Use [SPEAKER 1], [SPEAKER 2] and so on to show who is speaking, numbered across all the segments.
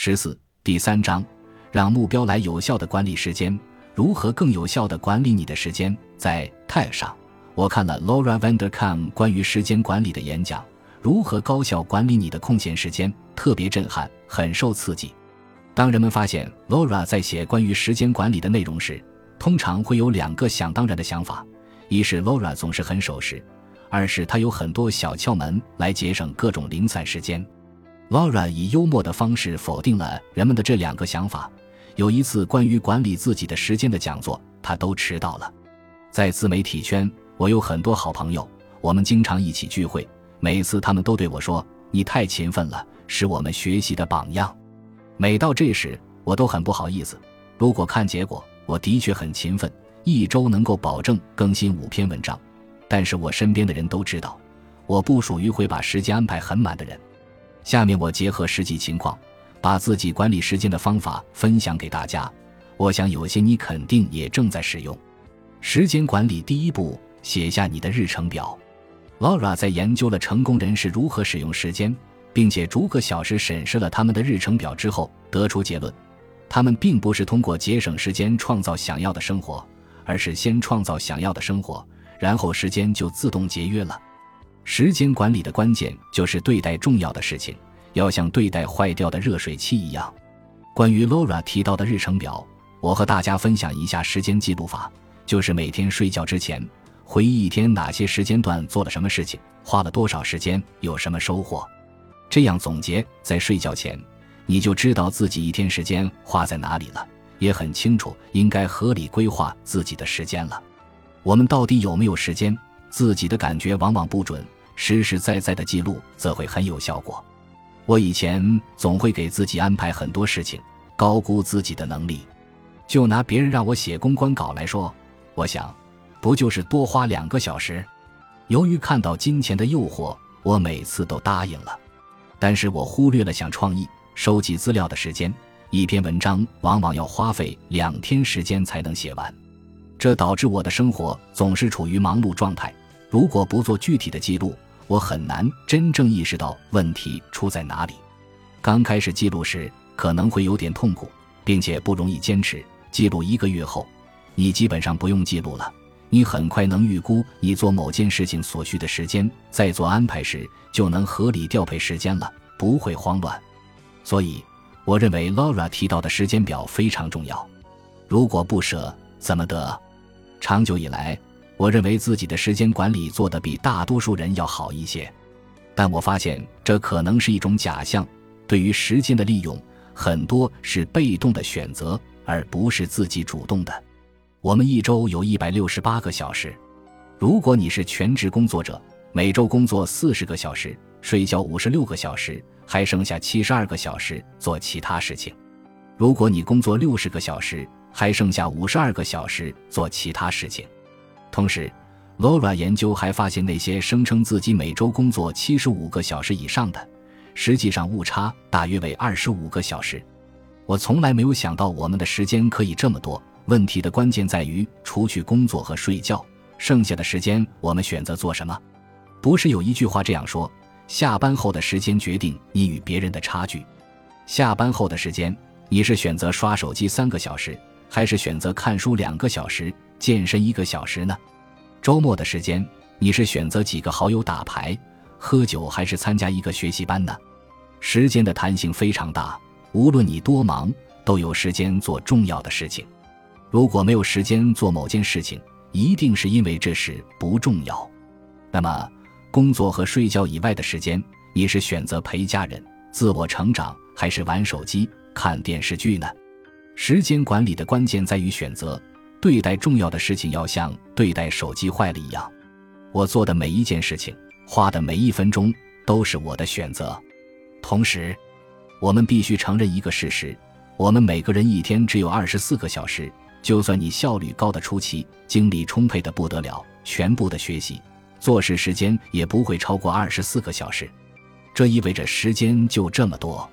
[SPEAKER 1] 十四第三章，让目标来有效的管理时间，如何更有效的管理你的时间？在 TED 上，我看了 Laura Vanderkam 关于时间管理的演讲，如何高效管理你的空闲时间，特别震撼，很受刺激。当人们发现 Laura 在写关于时间管理的内容时，通常会有两个想当然的想法：一是 Laura 总是很守时，二是她有很多小窍门来节省各种零散时间。Laura 以幽默的方式否定了人们的这两个想法。有一次关于管理自己的时间的讲座，他都迟到了。在自媒体圈，我有很多好朋友，我们经常一起聚会。每次他们都对我说：“你太勤奋了，是我们学习的榜样。”每到这时，我都很不好意思。如果看结果，我的确很勤奋，一周能够保证更新五篇文章。但是我身边的人都知道，我不属于会把时间安排很满的人。下面我结合实际情况，把自己管理时间的方法分享给大家。我想有些你肯定也正在使用。时间管理第一步，写下你的日程表。Laura 在研究了成功人士如何使用时间，并且逐个小时审视了他们的日程表之后，得出结论：他们并不是通过节省时间创造想要的生活，而是先创造想要的生活，然后时间就自动节约了。时间管理的关键就是对待重要的事情，要像对待坏掉的热水器一样。关于 Laura 提到的日程表，我和大家分享一下时间记录法，就是每天睡觉之前回忆一天哪些时间段做了什么事情，花了多少时间，有什么收获。这样总结，在睡觉前你就知道自己一天时间花在哪里了，也很清楚应该合理规划自己的时间了。我们到底有没有时间？自己的感觉往往不准。实实在在的记录则会很有效果。我以前总会给自己安排很多事情，高估自己的能力。就拿别人让我写公关稿来说，我想，不就是多花两个小时？由于看到金钱的诱惑，我每次都答应了。但是我忽略了想创意、收集资料的时间。一篇文章往往要花费两天时间才能写完，这导致我的生活总是处于忙碌状态。如果不做具体的记录，我很难真正意识到问题出在哪里。刚开始记录时可能会有点痛苦，并且不容易坚持。记录一个月后，你基本上不用记录了。你很快能预估你做某件事情所需的时间，在做安排时就能合理调配时间了，不会慌乱。所以，我认为 Laura 提到的时间表非常重要。如果不舍，怎么得？长久以来。我认为自己的时间管理做得比大多数人要好一些，但我发现这可能是一种假象。对于时间的利用，很多是被动的选择，而不是自己主动的。我们一周有一百六十八个小时，如果你是全职工作者，每周工作四十个小时，睡觉五十六个小时，还剩下七十二个小时做其他事情；如果你工作六十个小时，还剩下五十二个小时做其他事情。同时，Laura 研究还发现，那些声称自己每周工作七十五个小时以上的，实际上误差大约为二十五个小时。我从来没有想到我们的时间可以这么多。问题的关键在于，除去工作和睡觉，剩下的时间我们选择做什么？不是有一句话这样说：下班后的时间决定你与别人的差距。下班后的时间，你是选择刷手机三个小时，还是选择看书两个小时？健身一个小时呢？周末的时间，你是选择几个好友打牌、喝酒，还是参加一个学习班呢？时间的弹性非常大，无论你多忙，都有时间做重要的事情。如果没有时间做某件事情，一定是因为这事不重要。那么，工作和睡觉以外的时间，你是选择陪家人、自我成长，还是玩手机、看电视剧呢？时间管理的关键在于选择。对待重要的事情要像对待手机坏了一样，我做的每一件事情，花的每一分钟都是我的选择。同时，我们必须承认一个事实：我们每个人一天只有二十四个小时。就算你效率高的出奇，精力充沛的不得了，全部的学习、做事时间也不会超过二十四个小时。这意味着时间就这么多。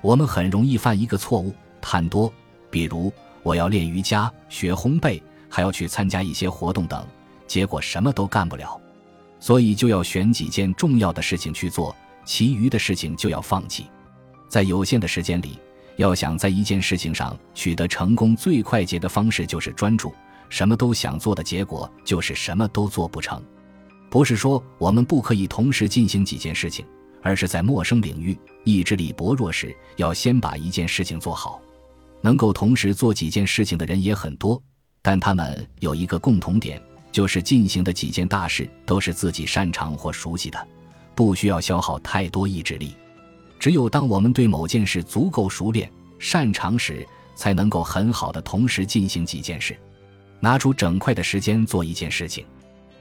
[SPEAKER 1] 我们很容易犯一个错误：贪多，比如。我要练瑜伽、学烘焙，还要去参加一些活动等，结果什么都干不了，所以就要选几件重要的事情去做，其余的事情就要放弃。在有限的时间里，要想在一件事情上取得成功，最快捷的方式就是专注。什么都想做的结果，就是什么都做不成。不是说我们不可以同时进行几件事情，而是在陌生领域意志力薄弱时，要先把一件事情做好。能够同时做几件事情的人也很多，但他们有一个共同点，就是进行的几件大事都是自己擅长或熟悉的，不需要消耗太多意志力。只有当我们对某件事足够熟练、擅长时，才能够很好的同时进行几件事，拿出整块的时间做一件事情。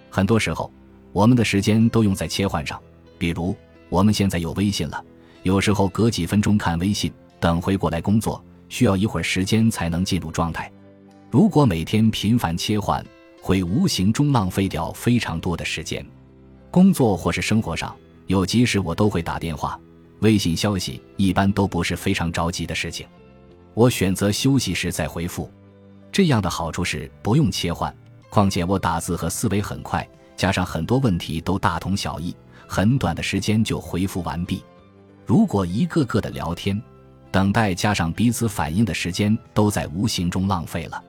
[SPEAKER 1] 很多时候，我们的时间都用在切换上。比如，我们现在有微信了，有时候隔几分钟看微信，等回过来工作，需要一会儿时间才能进入状态。如果每天频繁切换，会无形中浪费掉非常多的时间。工作或是生活上有急事，我都会打电话。微信消息一般都不是非常着急的事情，我选择休息时再回复。这样的好处是不用切换，况且我打字和思维很快，加上很多问题都大同小异，很短的时间就回复完毕。如果一个个的聊天、等待加上彼此反应的时间都在无形中浪费了。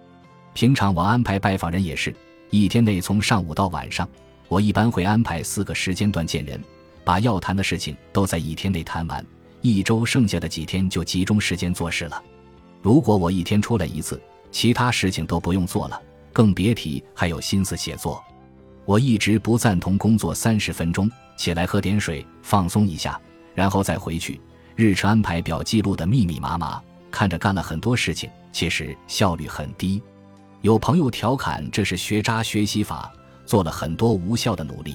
[SPEAKER 1] 平常我安排拜访人也是，一天内从上午到晚上，我一般会安排四个时间段见人。把要谈的事情都在一天内谈完，一周剩下的几天就集中时间做事了。如果我一天出来一次，其他事情都不用做了，更别提还有心思写作。我一直不赞同工作三十分钟起来喝点水放松一下，然后再回去。日程安排表记录的密密麻麻，看着干了很多事情，其实效率很低。有朋友调侃这是学渣学习法，做了很多无效的努力，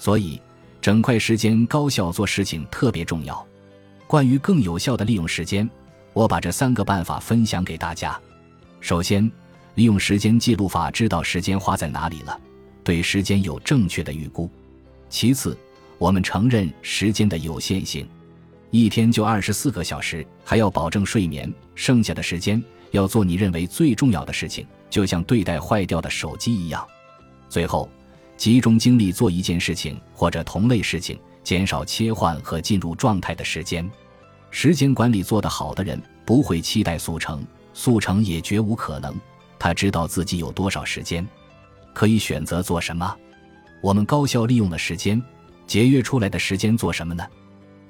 [SPEAKER 1] 所以。整块时间高效做事情特别重要。关于更有效的利用时间，我把这三个办法分享给大家。首先，利用时间记录法，知道时间花在哪里了，对时间有正确的预估。其次，我们承认时间的有限性，一天就二十四个小时，还要保证睡眠，剩下的时间要做你认为最重要的事情，就像对待坏掉的手机一样。最后。集中精力做一件事情或者同类事情，减少切换和进入状态的时间。时间管理做得好的人不会期待速成，速成也绝无可能。他知道自己有多少时间，可以选择做什么。我们高效利用了时间，节约出来的时间做什么呢？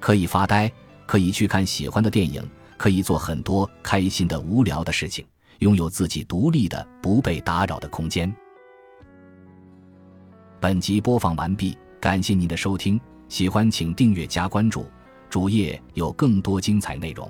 [SPEAKER 1] 可以发呆，可以去看喜欢的电影，可以做很多开心的、无聊的事情，拥有自己独立的、不被打扰的空间。本集播放完毕，感谢您的收听，喜欢请订阅加关注，主页有更多精彩内容。